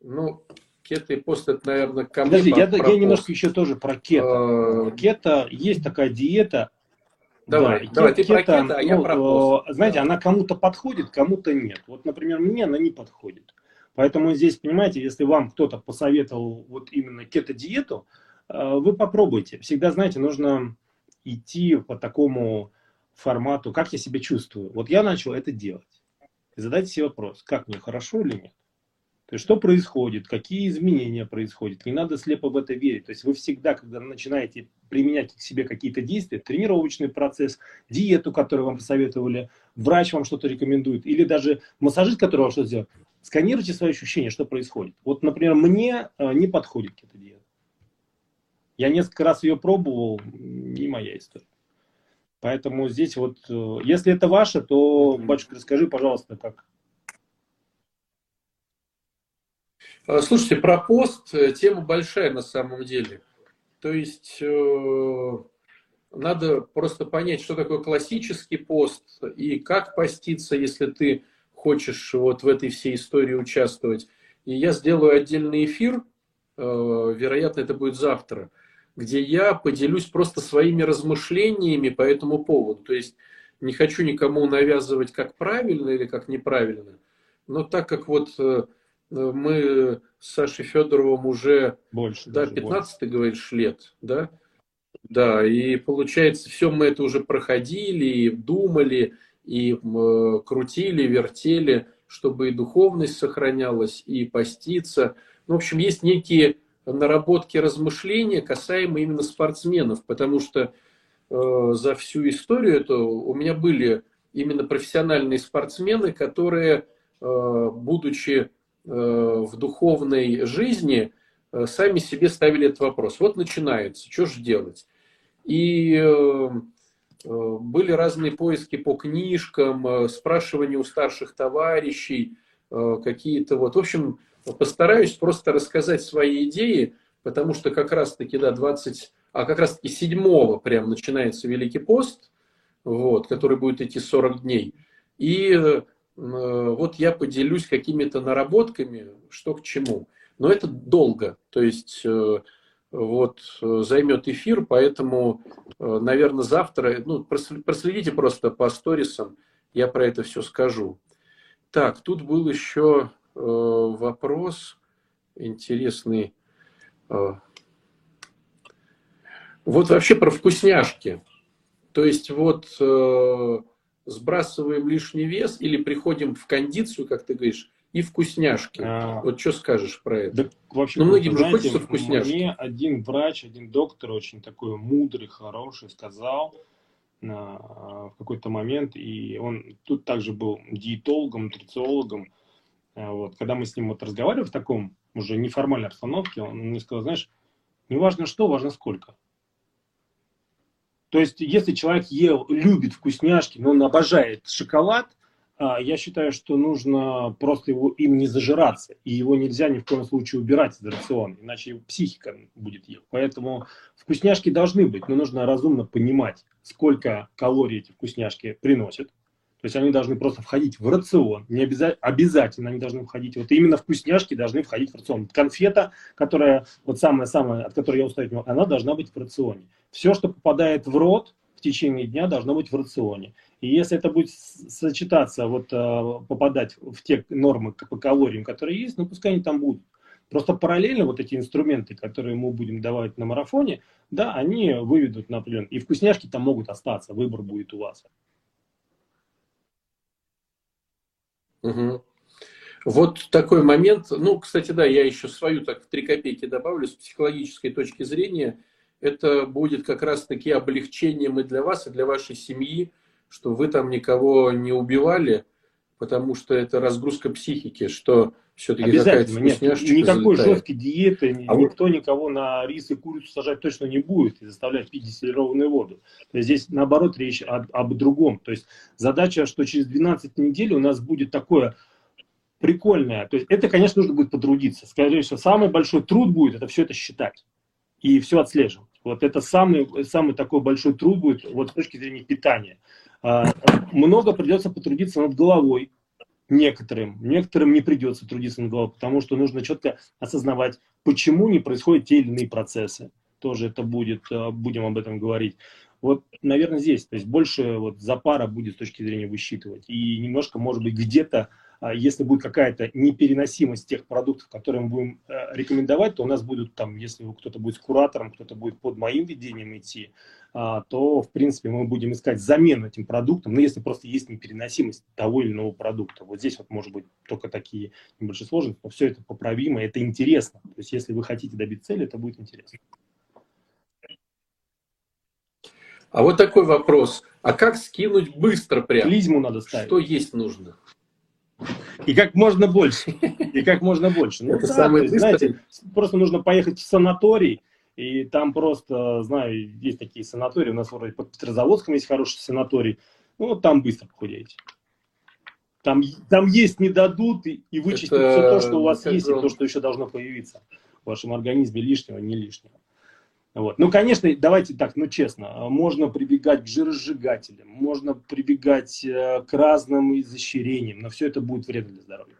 Ну, Кето и пост, это, наверное, ко мне Подожди, я, я немножко еще тоже про кето. А... Кето, есть такая диета. Давай, да, давай, ты кето, про кето, а я ну, про пост. Знаете, да. она кому-то подходит, кому-то нет. Вот, например, мне она не подходит. Поэтому здесь, понимаете, если вам кто-то посоветовал вот именно кето-диету, э, вы попробуйте. Всегда, знаете, нужно идти по такому формату, как я себя чувствую. Вот я начал это делать. И задайте себе вопрос, как мне, хорошо или нет. То есть, что происходит, какие изменения происходят. Не надо слепо в это верить. То есть, вы всегда, когда начинаете применять к себе какие-то действия, тренировочный процесс, диету, которую вам посоветовали, врач вам что-то рекомендует, или даже массажист, который вам что-то сделал, сканируйте свои ощущения, что происходит. Вот, например, мне э, не подходит эта диета. Я несколько раз ее пробовал, не моя история. Поэтому здесь вот, э, если это ваше, то, батюшка, расскажи, пожалуйста, как, А, слушайте, про пост э, тема большая на самом деле. То есть э, надо просто понять, что такое классический пост и как поститься, если ты хочешь вот в этой всей истории участвовать. И я сделаю отдельный эфир, э, вероятно, это будет завтра, где я поделюсь просто своими размышлениями по этому поводу. То есть не хочу никому навязывать, как правильно или как неправильно, но так как вот Э, мы с Сашей Федоровым уже больше, да, 15 ты говоришь, лет, да? Да, и получается, все мы это уже проходили, и думали, и э, крутили, вертели, чтобы и духовность сохранялась, и поститься. Ну, в общем, есть некие наработки размышления, касаемо именно спортсменов, потому что э, за всю историю это у меня были именно профессиональные спортсмены, которые, э, будучи в духовной жизни э, сами себе ставили этот вопрос. Вот начинается, что же делать? И э, были разные поиски по книжкам, спрашивания у старших товарищей, какие-то вот. В общем, постараюсь просто рассказать свои идеи, потому что как раз-таки, да, 20, а как раз-таки 7 прям начинается Великий пост, вот, который будет идти 40 дней. И Э, вот я поделюсь какими-то наработками, что к чему. Но это долго, то есть э, вот э, займет эфир, поэтому, наверное, завтра, ну, проследите просто по сторисам, я про это все скажу. Так, тут был еще вопрос интересный. Вот вообще про вкусняшки. То есть вот э, сбрасываем лишний вес или приходим в кондицию, как ты говоришь, и вкусняшки. А, вот что скажешь про это? Да, вообще, ну, многим же хочется вкусняшки. Мне один врач, один доктор очень такой мудрый, хороший сказал на, в какой-то момент, и он тут также был диетологом, нутрициологом. А, вот, когда мы с ним вот разговаривали в таком уже неформальной обстановке, он мне сказал, знаешь, не важно что, важно сколько. То есть, если человек ел, любит вкусняшки, но он обожает шоколад, а, я считаю, что нужно просто его, им не зажираться. И его нельзя ни в коем случае убирать из рациона, иначе психика будет ел. Поэтому вкусняшки должны быть, но нужно разумно понимать, сколько калорий эти вкусняшки приносят. То есть они должны просто входить в рацион. Не обязательно, обязательно они должны входить. Вот именно вкусняшки должны входить в рацион. Конфета, которая, вот самая-самая, от которой я устаю, она должна быть в рационе. Все, что попадает в рот, в течение дня должно быть в рационе. И если это будет сочетаться, вот э, попадать в те нормы по калориям, которые есть, ну пускай они там будут. Просто параллельно вот эти инструменты, которые мы будем давать на марафоне, да, они выведут на определенный. И вкусняшки там могут остаться, выбор будет у вас. Угу. Вот такой момент. Ну, кстати, да, я еще свою так в три копейки добавлю с психологической точки зрения. Это будет как раз-таки облегчением и для вас, и для вашей семьи, что вы там никого не убивали, потому что это разгрузка психики, что все-таки какая-то вкусняшечка Никакой залетает. жесткой диеты, а никто вот... никого на рис и курицу сажать точно не будет и заставлять пить дистиллированную воду. То есть здесь, наоборот, речь об, об другом. То есть задача, что через 12 недель у нас будет такое прикольное. То есть это, конечно, нужно будет потрудиться. Скорее всего, самый большой труд будет это все это считать и все отслеживать. Вот это самый, самый такой большой труд будет вот с точки зрения питания. А, много придется потрудиться над головой некоторым. Некоторым не придется трудиться над головой, потому что нужно четко осознавать, почему не происходят те или иные процессы. Тоже это будет, а, будем об этом говорить. Вот, наверное, здесь, то есть больше вот запара будет с точки зрения высчитывать. И немножко, может быть, где-то если будет какая-то непереносимость тех продуктов, которые мы будем э, рекомендовать, то у нас будут там, если кто-то будет с куратором, кто-то будет под моим ведением идти, а, то, в принципе, мы будем искать замену этим продуктам, но если просто есть непереносимость того или иного продукта. Вот здесь вот может быть только такие небольшие сложности, но все это поправимо, это интересно. То есть если вы хотите добиться цели, это будет интересно. А вот такой вопрос. А как скинуть быстро прям? Клизму надо ставить. Что есть нужно? И как можно больше. И как можно больше. Ну, Это да, самое есть, знаете, просто нужно поехать в санаторий, и там просто, знаю, есть такие санатории, у нас вроде под Петрозаводском есть хороший санаторий, ну вот там быстро похудеете. Там, там есть не дадут и, и вычистят Это... все то, что у вас есть, и то, что еще должно появиться в вашем организме лишнего, не лишнего. Вот. Ну, конечно, давайте так, ну честно, можно прибегать к жиросжигателям, можно прибегать э, к разным изощрениям, но все это будет вредно для здоровья.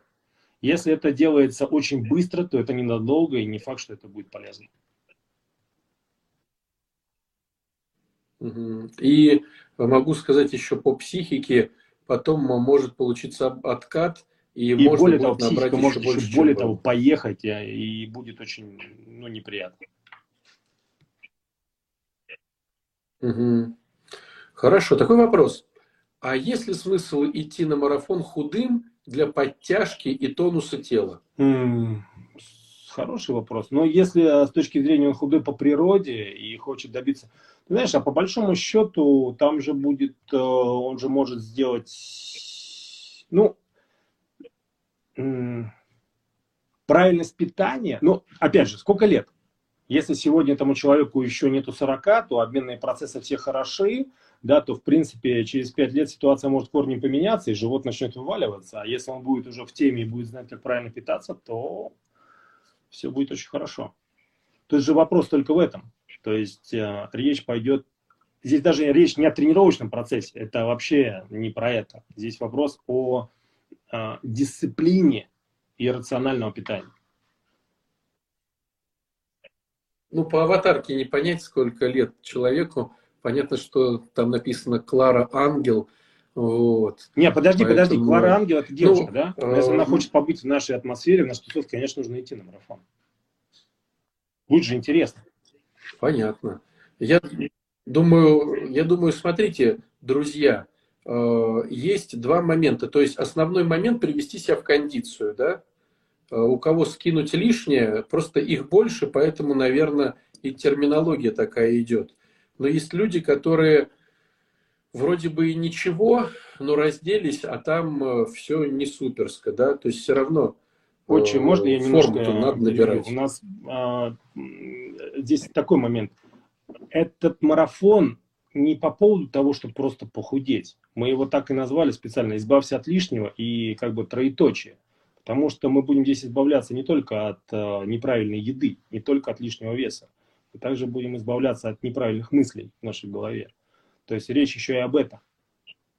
Если это делается очень быстро, то это ненадолго, и не факт, что это будет полезно. И могу сказать еще по психике, потом может получиться откат, и, и можно более того, психика может еще больше, более того, поехать, а, и будет очень ну, неприятно. Угу. Хорошо, такой вопрос. А есть ли смысл идти на марафон худым для подтяжки и тонуса тела? Хороший вопрос. Но если а, с точки зрения он худой по природе и хочет добиться... Знаешь, а по большому счету там же будет... Э, он же может сделать... Ну, правильность питания. Ну, опять же, сколько лет? Если сегодня этому человеку еще нету 40, то обменные процессы все хороши, да, то в принципе через 5 лет ситуация может корнем поменяться, и живот начнет вываливаться. А если он будет уже в теме и будет знать, как правильно питаться, то все будет очень хорошо. Тут же вопрос только в этом. То есть э, речь пойдет... Здесь даже речь не о тренировочном процессе, это вообще не про это. Здесь вопрос о э, дисциплине и рационального питания. Ну, по аватарке не понять, сколько лет человеку. Понятно, что там написано Клара Ангел. Вот. Не, подожди, Поэтому... подожди. Клара Ангел это девушка, ну, да? Но если она э, хочет побыть в нашей атмосфере, в нашей тусовке, конечно, нужно идти на марафон. Будет же интересно. Понятно. Я, Думаю, я думаю, смотрите, друзья, э, есть два момента. То есть основной момент привести себя в кондицию, да? Э, у кого скинуть лишнее, просто их больше, поэтому, наверное, и терминология такая идет. Но есть люди, которые вроде бы и ничего, но разделись, а там э, все не суперско, да, то есть все равно очень можно я немножко надо набирать. У нас а, здесь такой момент. Этот марафон не по поводу того, чтобы просто похудеть. Мы его так и назвали специально «Избавься от лишнего» и как бы троеточие. Потому что мы будем здесь избавляться не только от э, неправильной еды, не только от лишнего веса. Мы также будем избавляться от неправильных мыслей в нашей голове. То есть речь еще и об этом.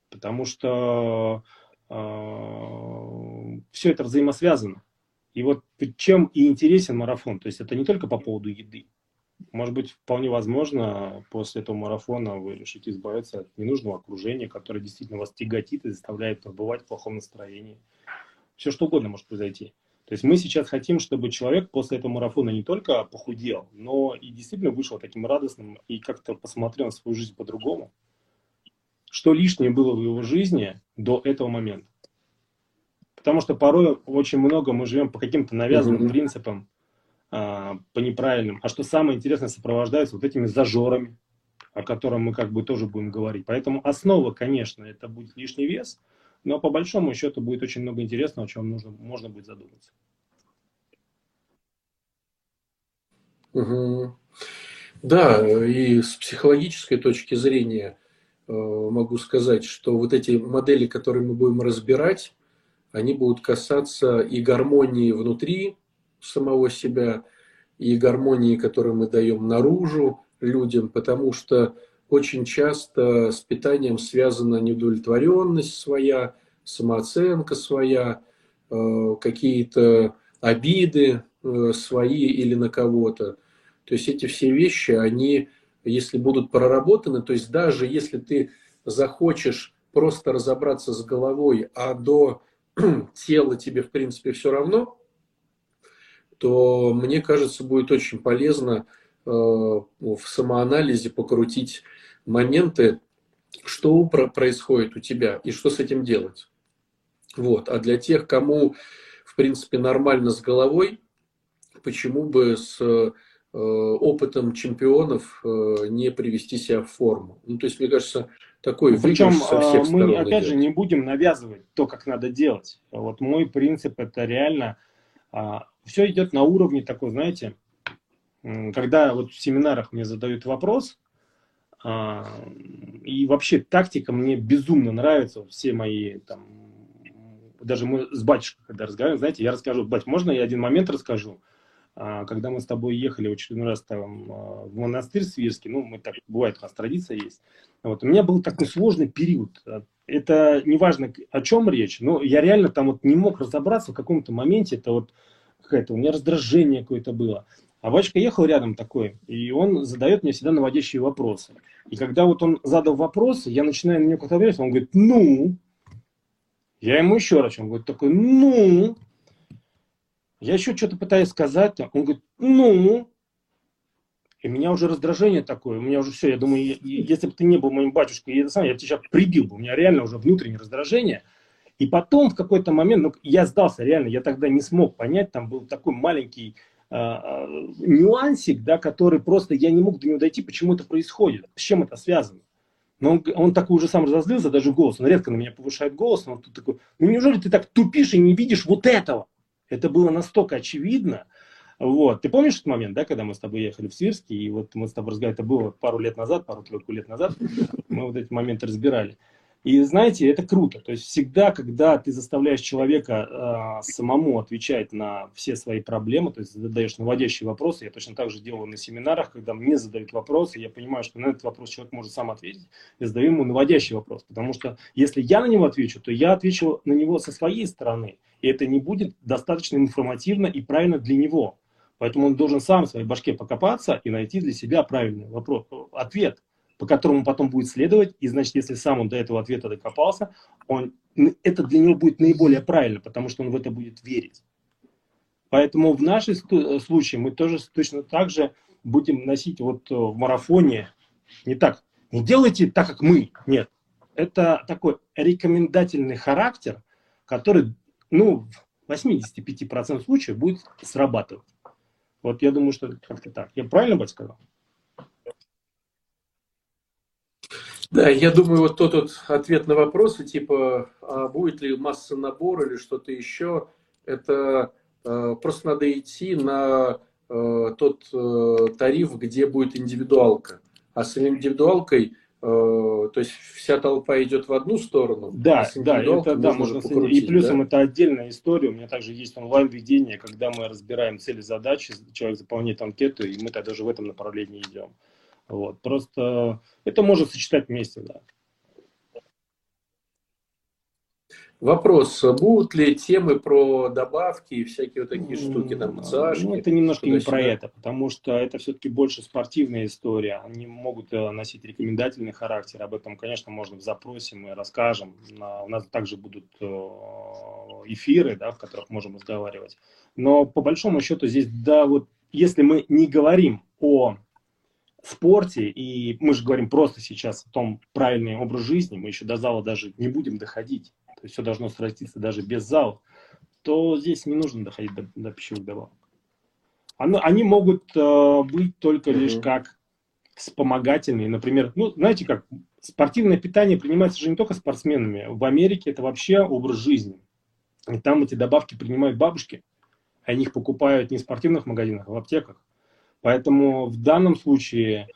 Потому что э, все это взаимосвязано. И вот чем и интересен марафон. То есть это не только по поводу еды. Может быть, вполне возможно, после этого марафона вы решите избавиться от ненужного окружения, которое действительно вас тяготит и заставляет побывать в плохом настроении. Все что угодно может произойти. То есть мы сейчас хотим, чтобы человек после этого марафона не только похудел, но и действительно вышел таким радостным и как-то посмотрел на свою жизнь по-другому. Что лишнее было в его жизни до этого момента. Потому что порой очень много мы живем по каким-то навязанным mm-hmm. принципам, а, по неправильным. А что самое интересное, сопровождается вот этими зажорами, о котором мы как бы тоже будем говорить. Поэтому основа, конечно, это будет лишний вес, но по большому счету будет очень много интересного, о чем нужно, можно будет задуматься. Угу. Да, и с психологической точки зрения э, могу сказать, что вот эти модели, которые мы будем разбирать, они будут касаться и гармонии внутри самого себя, и гармонии, которую мы даем наружу людям, потому что очень часто с питанием связана неудовлетворенность своя, самооценка своя, э, какие-то обиды э, свои или на кого-то. То есть эти все вещи, они, если будут проработаны, то есть даже если ты захочешь просто разобраться с головой, а до тела тебе, в принципе, все равно, то мне кажется, будет очень полезно э, в самоанализе покрутить моменты, что происходит у тебя и что с этим делать. Вот. А для тех, кому, в принципе, нормально с головой, почему бы с э, опытом чемпионов э, не привести себя в форму. Ну, то есть, мне кажется, такой ну, Причем со всех мы, сторон опять идет. же, не будем навязывать то, как надо делать. Вот мой принцип это реально а, все идет на уровне такой, знаете, когда вот в семинарах мне задают вопрос, а, и вообще тактика мне безумно нравится, все мои там, даже мы с батюшкой, когда разговариваем, знаете, я расскажу, бать, можно я один момент расскажу? А, когда мы с тобой ехали в очередной раз там, а, в монастырь Свирский, ну, мы так, бывает, у нас традиция есть, вот, у меня был такой сложный период. Это неважно, о чем речь, но я реально там вот не мог разобраться в каком-то моменте, это вот какое-то, у меня раздражение какое-то было. А батюшка ехал рядом такой, и он задает мне всегда наводящие вопросы. И когда вот он задал вопрос, я начинаю на него отвечать, он говорит, ну, я ему еще раз, он говорит такой, ну, я еще что-то пытаюсь сказать, он говорит, ну, и у меня уже раздражение такое, у меня уже все, я думаю, если бы ты не был моим батюшкой, я, сам, я бы тебя прибил бы, у меня реально уже внутреннее раздражение. И потом в какой-то момент, ну, я сдался реально, я тогда не смог понять, там был такой маленький нюансик, да, который просто, я не мог до него дойти, почему это происходит, с чем это связано. Но он, он такой уже сам разозлился, даже голос, он редко на меня повышает голос, но он тут такой, ну неужели ты так тупишь и не видишь вот этого? Это было настолько очевидно. Вот. Ты помнишь этот момент, да, когда мы с тобой ехали в Свирске, и вот мы с тобой разговаривали, это было пару лет назад, пару-тройку лет назад, мы вот эти моменты разбирали. И знаете, это круто. То есть всегда, когда ты заставляешь человека э, самому отвечать на все свои проблемы, то есть задаешь наводящие вопросы, я точно так же делаю на семинарах, когда мне задают вопросы, я понимаю, что на этот вопрос человек может сам ответить, я задаю ему наводящий вопрос. Потому что если я на него отвечу, то я отвечу на него со своей стороны. И это не будет достаточно информативно и правильно для него. Поэтому он должен сам в своей башке покопаться и найти для себя правильный вопрос, ответ по которому потом будет следовать, и значит, если сам он до этого ответа докопался, он, это для него будет наиболее правильно, потому что он в это будет верить. Поэтому в нашем случае мы тоже точно так же будем носить вот э, в марафоне Не так. Не делайте так, как мы. Нет. Это такой рекомендательный характер, который, ну, в 85% случаев будет срабатывать. Вот я думаю, что как-то так. Я правильно, бать, сказал? Да, я думаю, вот тот вот ответ на вопросы, типа, а будет ли масса набор или что-то еще, это э, просто надо идти на э, тот э, тариф, где будет индивидуалка. А с индивидуалкой, э, то есть вся толпа идет в одну сторону. Да, а да, это да, можно покрутить, И плюсом да? это отдельная история. У меня также есть онлайн-ведение, когда мы разбираем цели задачи, человек заполняет анкету, и мы тогда же в этом направлении идем. Вот. Просто это можно сочетать вместе, да. Вопрос, будут ли темы про добавки и всякие вот такие штуки, там, ЦАшки? Ну, это немножко не про это, потому что это все-таки больше спортивная история. Они могут э, носить рекомендательный характер. Об этом, конечно, можно в запросе, мы расскажем. У нас также будут э, эфиры, да, в которых можем разговаривать. Но по большому счету здесь, да, вот если мы не говорим о спорте, и мы же говорим просто сейчас о том правильный образ жизни, мы еще до зала даже не будем доходить, то есть все должно сраститься даже без зала, то здесь не нужно доходить до, до пищевых добавок. Оно, они могут э, быть только mm-hmm. лишь как вспомогательные, например, ну, знаете как, спортивное питание принимается же не только спортсменами, в Америке это вообще образ жизни, и там эти добавки принимают бабушки, они их покупают не в спортивных магазинах, а в аптеках. Поэтому в данном случае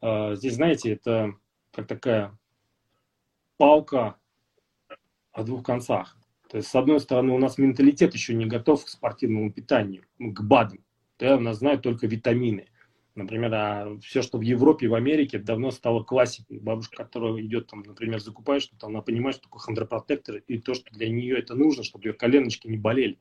э, здесь, знаете, это как такая палка о двух концах. То есть, с одной стороны, у нас менталитет еще не готов к спортивному питанию, к БАДам. Да, у нас знают только витамины. Например, а все, что в Европе в Америке, давно стало классикой. Бабушка, которая идет, там, например, закупает что-то, она понимает, что такое хондропротектор, и то, что для нее это нужно, чтобы ее коленочки не болели.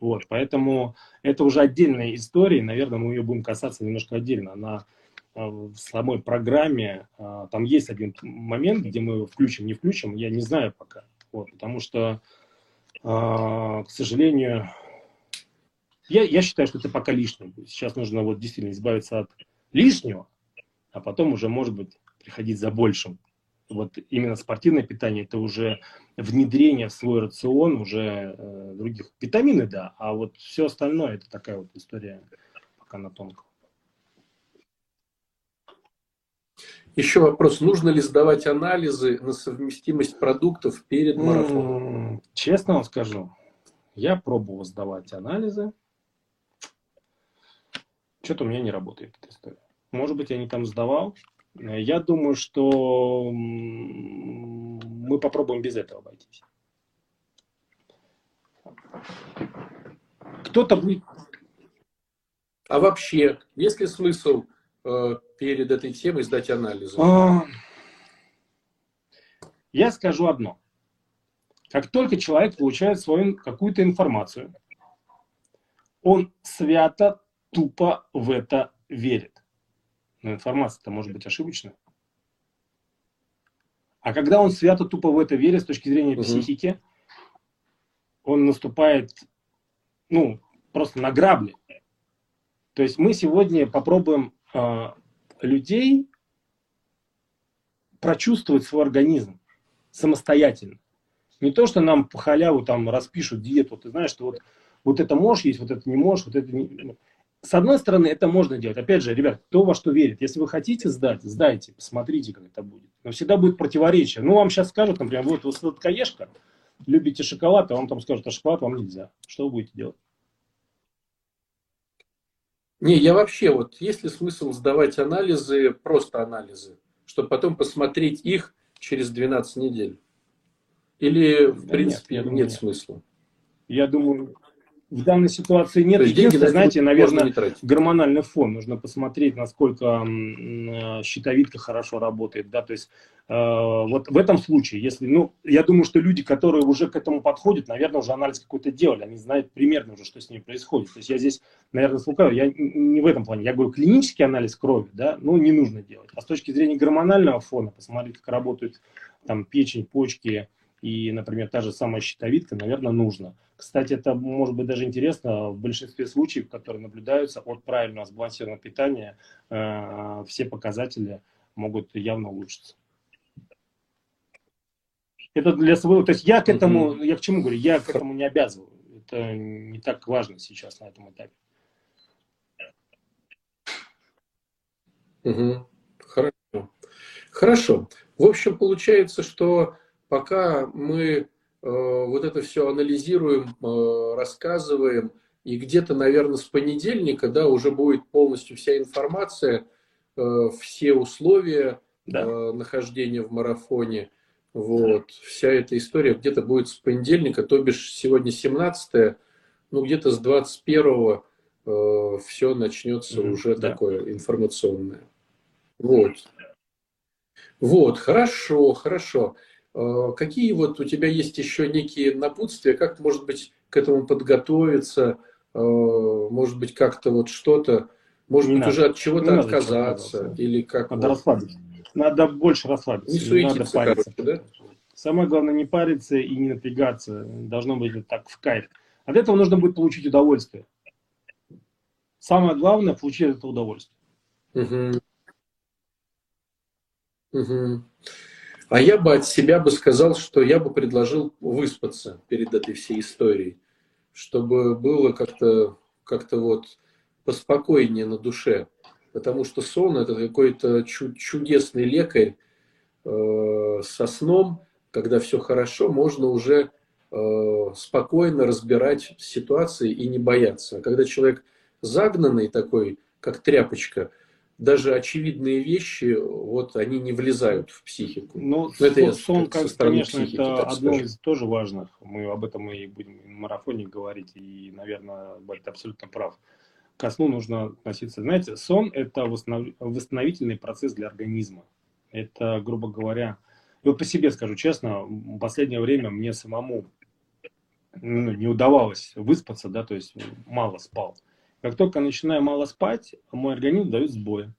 Вот, поэтому это уже отдельная история, наверное, мы ее будем касаться немножко отдельно. Она а, в самой программе, а, там есть один момент, где мы включим, не включим, я не знаю пока. Вот, потому что, а, к сожалению, я, я считаю, что это пока лишнее. Сейчас нужно вот действительно избавиться от лишнего, а потом уже, может быть, приходить за большим вот именно спортивное питание это уже внедрение в свой рацион уже э, других витамины, да, а вот все остальное это такая вот история пока на тонком. Еще вопрос, нужно ли сдавать анализы на совместимость продуктов перед марафоном? Честно вам скажу, я пробовал сдавать анализы, что-то у меня не работает эта история. Может быть, я не там сдавал, я думаю, что мы попробуем без этого обойтись. Кто-то будет... А вообще, есть ли смысл э, перед этой темой сдать анализы? А... Я скажу одно. Как только человек получает свою какую-то информацию, он свято, тупо в это верит. Но информация-то может быть ошибочная. А когда он свято тупо в это верит с точки зрения угу. психики, он наступает, ну, просто на грабли. То есть мы сегодня попробуем э, людей прочувствовать свой организм самостоятельно. Не то, что нам по халяву там распишут диету, ты знаешь, что вот, вот это можешь есть, вот это не можешь, вот это не с одной стороны, это можно делать. Опять же, ребят, кто во что верит. Если вы хотите сдать, сдайте, посмотрите, как это будет. Но всегда будет противоречие. Ну, вам сейчас скажут, например, вот вы сладкоежка, любите шоколад, а вам там скажут, а шоколад вам нельзя. Что вы будете делать? Не, я вообще, вот есть ли смысл сдавать анализы, просто анализы, чтобы потом посмотреть их через 12 недель? Или, в да принципе, нет, нет смысла? Я думаю, в данной ситуации нет. Единственное, знаете, наверное, гормональный фон. Нужно посмотреть, насколько э, щитовидка хорошо работает. Да? То есть э, вот в этом случае, если, ну, я думаю, что люди, которые уже к этому подходят, наверное, уже анализ какой-то делали. Они знают примерно уже, что с ними происходит. То есть я здесь, наверное, слукаю. Я не в этом плане. Я говорю, клинический анализ крови, да, ну, не нужно делать. А с точки зрения гормонального фона, посмотреть, как работают там печень, почки, и, например, та же самая щитовидка, наверное, нужно. Кстати, это может быть даже интересно, в большинстве случаев, которые наблюдаются от правильного сбалансированного питания, э, все показатели могут явно улучшиться. Это для своего, то есть я к этому, mm-hmm. я к чему говорю, я к этому не обязываю. Это не так важно сейчас на этом этапе. Угу. Хорошо. Хорошо. В общем, получается, что пока мы э, вот это все анализируем, э, рассказываем, и где-то, наверное, с понедельника, да, уже будет полностью вся информация, э, все условия да. нахождения в марафоне, вот, вся эта история где-то будет с понедельника, то бишь сегодня 17 ну, где-то с 21 э, все начнется mm, уже да. такое информационное. Вот. Вот, хорошо, хорошо. Э, какие вот у тебя есть еще некие напутствия, как, может быть, к этому подготовиться, э, может быть, как-то вот что-то, может не быть, надо. уже от чего-то отказаться, или как? Надо вот. расслабиться. Надо больше расслабиться. Не суетиться, надо париться. Короче, да? Самое главное не париться и не напрягаться. Должно быть так в кайф. От этого нужно будет получить удовольствие. Самое главное получить это удовольствие. Угу. Угу. А я бы от себя бы сказал, что я бы предложил выспаться перед этой всей историей, чтобы было как-то как вот поспокойнее на душе. Потому что сон это какой-то чудесный лекарь э, со сном, когда все хорошо, можно уже э, спокойно разбирать ситуации и не бояться. А когда человек загнанный такой, как тряпочка, даже очевидные вещи, вот они не влезают в психику. Ну, Но это сон, как, конечно, психики, это одно скажем. из тоже важных. Мы об этом и будем в марафоне говорить, и, наверное, будет абсолютно прав. Ко сну нужно относиться. Знаете, сон – это восстановительный процесс для организма. Это, грубо говоря, вот по себе скажу честно, в последнее время мне самому ну, не удавалось выспаться, да, то есть мало спал. Как только начинаю мало спать, мой организм дает сбои.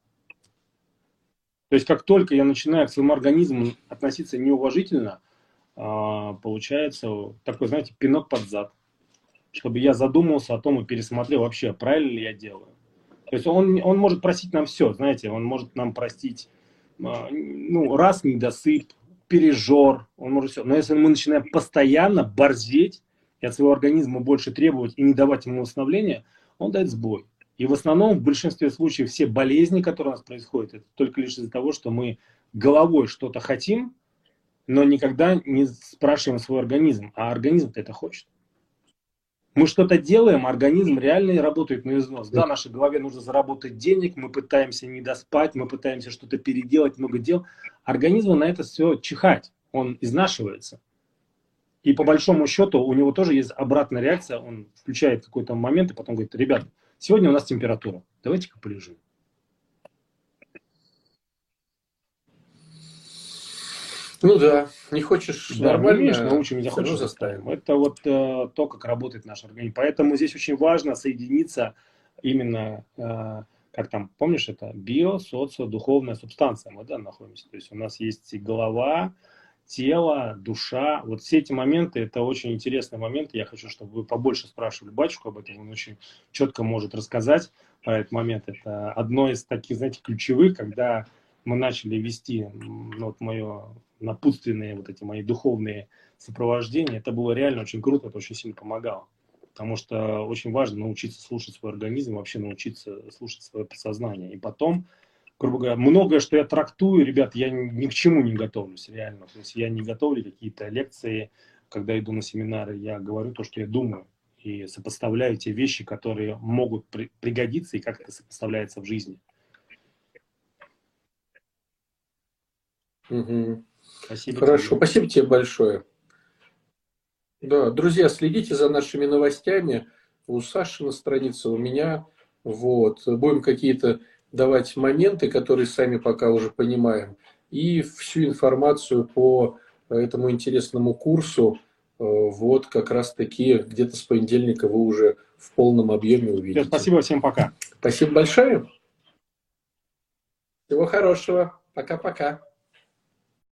То есть как только я начинаю к своему организму относиться неуважительно, а, получается такой, знаете, пинок под зад. Чтобы я задумался о том и пересмотрел вообще, правильно ли я делаю. То есть он, он может простить нам все, знаете, он может нам простить а, ну, раз недосып, пережор, он может все. Но если мы начинаем постоянно борзеть и от своего организма больше требовать и не давать ему восстановления – он дает сбой. И в основном, в большинстве случаев, все болезни, которые у нас происходят, это только лишь из-за того, что мы головой что-то хотим, но никогда не спрашиваем свой организм, а организм-то это хочет. Мы что-то делаем, организм реально работает на износ. Да, нашей голове нужно заработать денег, мы пытаемся не доспать, мы пытаемся что-то переделать, много дел. Организму на это все чихать, он изнашивается. И по большому счету у него тоже есть обратная реакция, он включает какой-то момент и потом говорит, ребят, сегодня у нас температура, давайте-ка полежим. Ну да, не хочешь да, нормально, умеешь, научим, не захочешь, заставим. Это вот э, то, как работает наш организм. Поэтому здесь очень важно соединиться именно, э, как там, помнишь, это био, социо, духовная субстанция. Мы да, находимся. То есть у нас есть голова, тело, душа. Вот все эти моменты, это очень интересный момент. Я хочу, чтобы вы побольше спрашивали батюшку об этом. Он очень четко может рассказать про этот момент. Это одно из таких, знаете, ключевых, когда мы начали вести ну, вот мое напутственные, вот эти мои духовные сопровождения. Это было реально очень круто, это очень сильно помогало. Потому что очень важно научиться слушать свой организм, вообще научиться слушать свое подсознание. И потом грубо говоря, многое, что я трактую, ребят, я ни к чему не готовлюсь, реально. То есть я не готовлю какие-то лекции, когда иду на семинары, я говорю то, что я думаю, и сопоставляю те вещи, которые могут при, пригодиться, и как это сопоставляется в жизни. Угу. Спасибо Хорошо, тебе. спасибо тебе большое. Да, друзья, следите за нашими новостями. У Саши на странице, у меня. Вот. Будем какие-то давать моменты, которые сами пока уже понимаем, и всю информацию по этому интересному курсу э, вот как раз-таки где-то с понедельника вы уже в полном объеме увидите. Спасибо, всем пока. Спасибо большое. Всего хорошего. Пока-пока.